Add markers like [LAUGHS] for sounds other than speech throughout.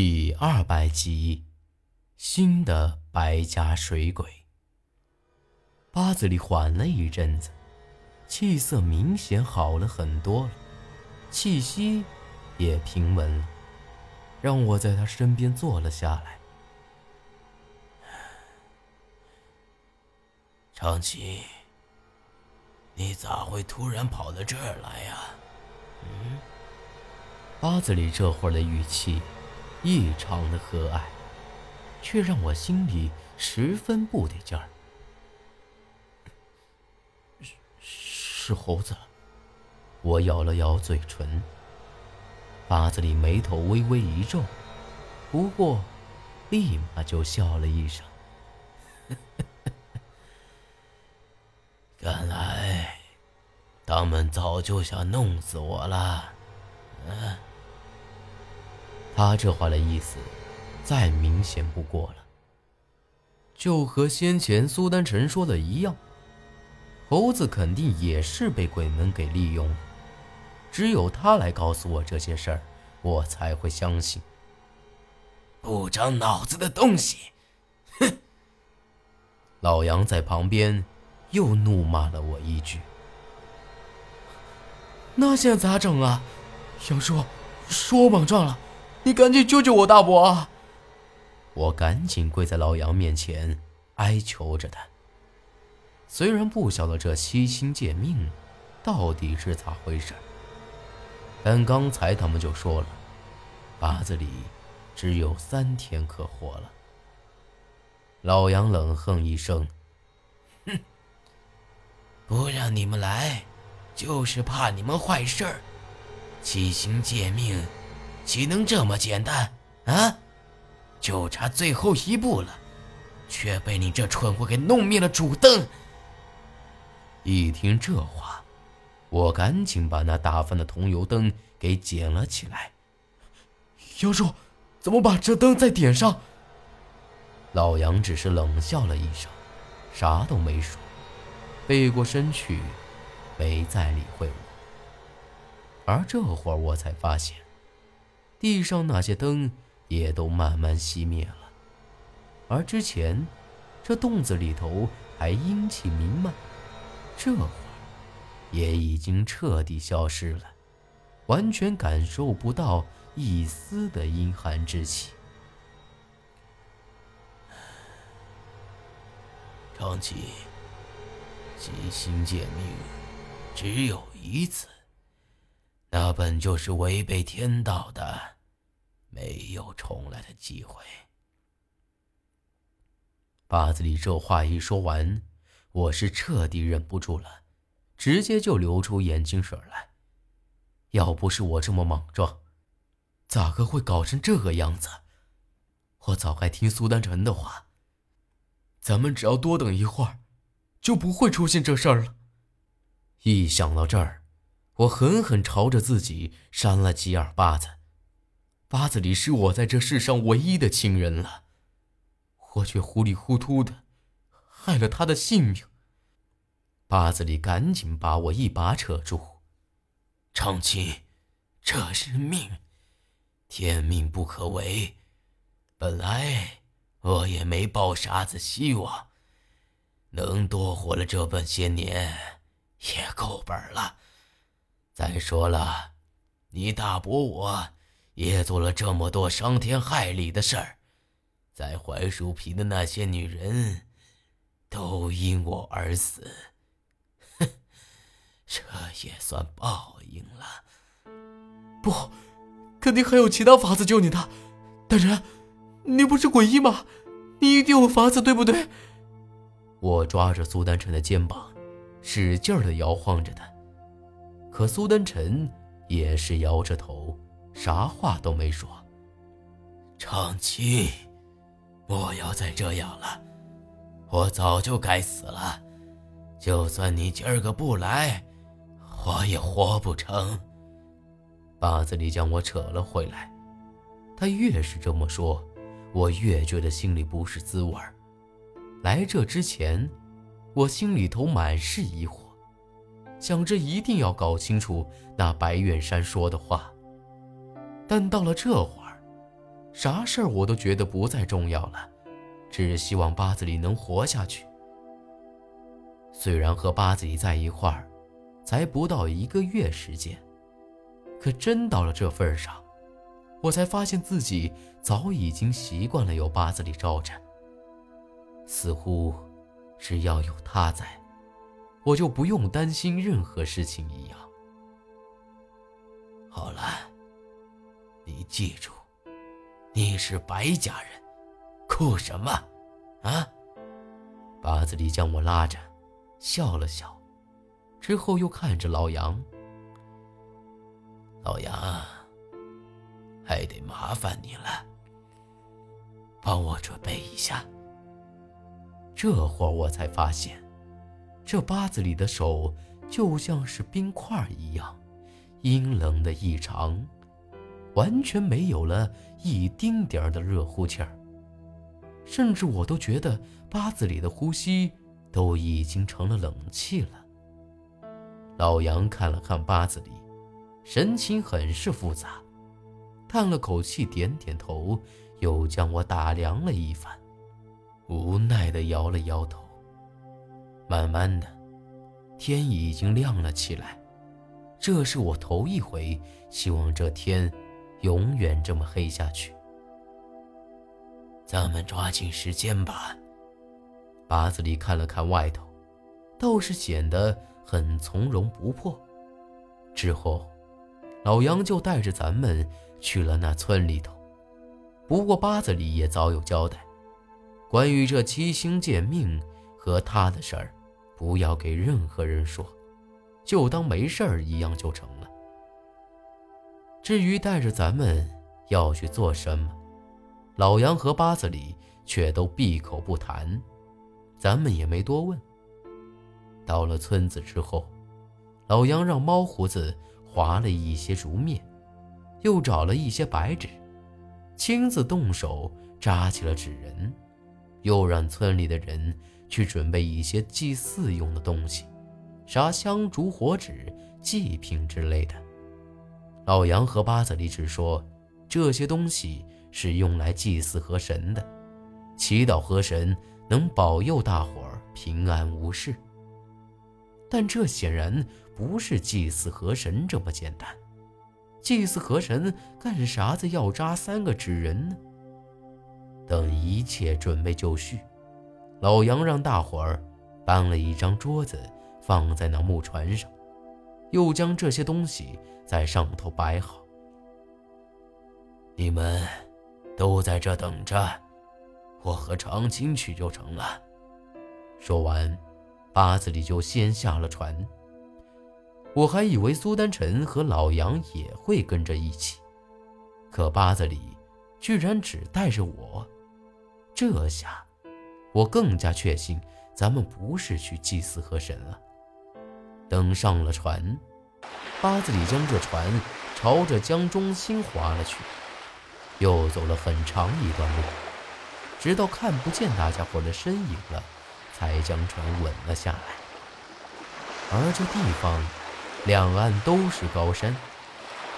第二百集，新的白家水鬼。八子里缓了一阵子，气色明显好了很多了，气息也平稳了，让我在他身边坐了下来。长崎，你咋会突然跑到这儿来呀？嗯，八子里这会儿的语气。异常的和蔼，却让我心里十分不得劲儿。是是猴子，我咬了咬嘴唇。八子里眉头微微一皱，不过立马就笑了一声。[LAUGHS] 看来他们早就想弄死我了。嗯。他这话的意思，再明显不过了。就和先前苏丹臣说的一样，猴子肯定也是被鬼门给利用了。只有他来告诉我这些事儿，我才会相信。不长脑子的东西！哼！老杨在旁边又怒骂了我一句。那现在咋整啊？杨叔，说我莽撞了。你赶紧救救我大伯！我赶紧跪在老杨面前哀求着他。虽然不晓得这七星借命到底是咋回事，但刚才他们就说了，八字里只有三天可活了。老杨冷哼一声：“哼，不让你们来，就是怕你们坏事儿。七星借命。”岂能这么简单啊！就差最后一步了，却被你这蠢货给弄灭了主灯。一听这话，我赶紧把那打翻的桐油灯给捡了起来。妖叔，怎么把这灯再点上？老杨只是冷笑了一声，啥都没说，背过身去，没再理会我。而这会儿我才发现。地上那些灯也都慢慢熄灭了，而之前这洞子里头还阴气弥漫，这会儿也已经彻底消失了，完全感受不到一丝的阴寒之气。[SIGHS] 长崎，即星见命只有一次。那本就是违背天道的，没有重来的机会。八子里这话一说完，我是彻底忍不住了，直接就流出眼睛水来。要不是我这么莽撞，咋个会搞成这个样子？我早该听苏丹臣的话。咱们只要多等一会儿，就不会出现这事儿了。一想到这儿。我狠狠朝着自己扇了几耳巴子，八子里是我在这世上唯一的亲人了，我却糊里糊涂的害了他的性命。八子里赶紧把我一把扯住，长青，这是命，天命不可违。本来我也没抱啥子希望，能多活了这半些年，也够本了。再说了，你大伯我也做了这么多伤天害理的事儿，在槐树坪的那些女人，都因我而死，哼，这也算报应了。不，肯定还有其他法子救你的，大人，你不是鬼医吗？你一定有法子，对不对？我抓着苏丹晨的肩膀，使劲的摇晃着他。可苏丹臣也是摇着头，啥话都没说。长青，莫要再这样了，我早就该死了。就算你今儿个不来，我也活不成。八子里将我扯了回来，他越是这么说，我越觉得心里不是滋味儿。来这之前，我心里头满是疑惑。想着一定要搞清楚那白远山说的话，但到了这会儿，啥事儿我都觉得不再重要了，只希望八子里能活下去。虽然和八子里在一块儿，才不到一个月时间，可真到了这份上，我才发现自己早已经习惯了有八子里罩着，似乎只要有他在，我就不用担心任何事情一样。好了，你记住，你是白家人，哭什么？啊！八子里将我拉着，笑了笑，之后又看着老杨。老杨，还得麻烦你了，帮我准备一下。这会儿我才发现，这八子里的手就像是冰块一样。阴冷的异常，完全没有了一丁点儿的热乎气儿，甚至我都觉得八子里的呼吸都已经成了冷气了。老杨看了看八子里，神情很是复杂，叹了口气，点点头，又将我打量了一番，无奈地摇了摇头。慢慢的，天已经亮了起来。这是我头一回希望这天永远这么黑下去。咱们抓紧时间吧。八子里看了看外头，倒是显得很从容不迫。之后，老杨就带着咱们去了那村里头。不过八子里也早有交代，关于这七星剑命和他的事儿，不要给任何人说。就当没事儿一样就成了。至于带着咱们要去做什么，老杨和八子里却都闭口不谈，咱们也没多问。到了村子之后，老杨让猫胡子划了一些竹篾，又找了一些白纸，亲自动手扎起了纸人，又让村里的人去准备一些祭祀用的东西。啥香烛火纸、祭品之类的，老杨和八子里只说这些东西是用来祭祀河神的，祈祷河神能保佑大伙儿平安无事。但这显然不是祭祀河神这么简单，祭祀河神干啥子要扎三个纸人呢？等一切准备就绪，老杨让大伙儿搬了一张桌子。放在那木船上，又将这些东西在上头摆好。你们都在这等着，我和长青去就成了。说完，八子里就先下了船。我还以为苏丹臣和老杨也会跟着一起，可八子里居然只带着我。这下，我更加确信咱们不是去祭祀河神了。等上了船，八子里将这船朝着江中心划了去，又走了很长一段路，直到看不见大家伙的身影了，才将船稳了下来。而这地方两岸都是高山，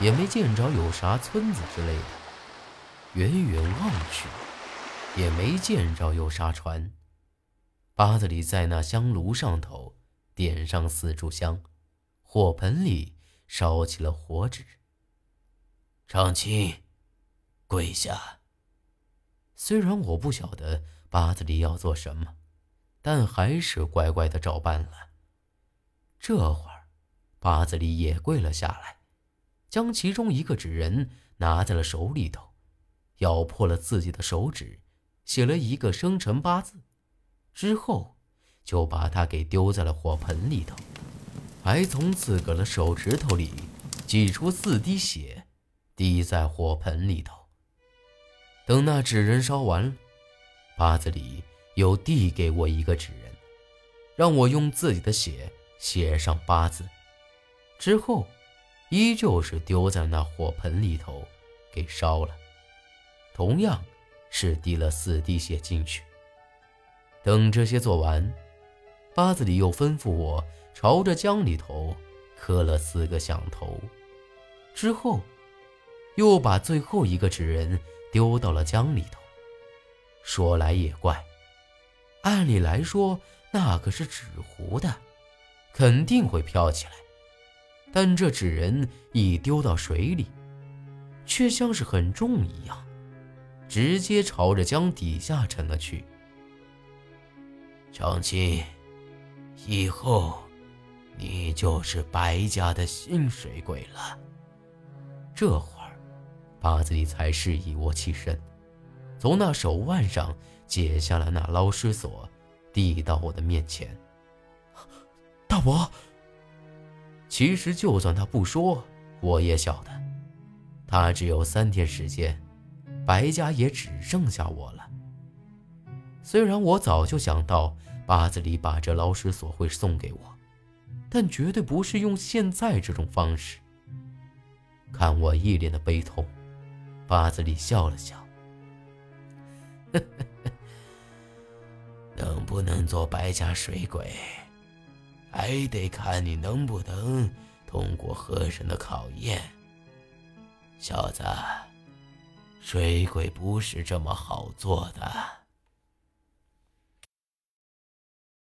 也没见着有啥村子之类的，远远望去，也没见着有啥船。八子里在那香炉上头。点上四炷香，火盆里烧起了火纸。长青，跪下。虽然我不晓得八子里要做什么，但还是乖乖的照办了。这会儿，八子里也跪了下来，将其中一个纸人拿在了手里头，咬破了自己的手指，写了一个生辰八字，之后。就把它给丢在了火盆里头，还从自个的手指头里挤出四滴血，滴在火盆里头。等那纸人烧完了，八子里又递给我一个纸人，让我用自己的血写上八字，之后依旧是丢在那火盆里头给烧了，同样是滴了四滴血进去。等这些做完。八子里又吩咐我朝着江里头磕了四个响头，之后，又把最后一个纸人丢到了江里头。说来也怪，按理来说那可是纸糊的，肯定会飘起来。但这纸人一丢到水里，却像是很重一样，直接朝着江底下沉了去。长青，以后你就是白家的新水鬼了。这会儿，八子里才示意我起身，从那手腕上解下了那捞尸锁，递到我的面前。大伯。其实，就算他不说，我也晓得，他只有三天时间，白家也只剩下我了。虽然我早就想到八子里把这捞尸锁会送给我，但绝对不是用现在这种方式。看我一脸的悲痛，八子里笑了笑：“ [LAUGHS] 能不能做白家水鬼？”还得看你能不能通过河神的考验，小子，水鬼不是这么好做的。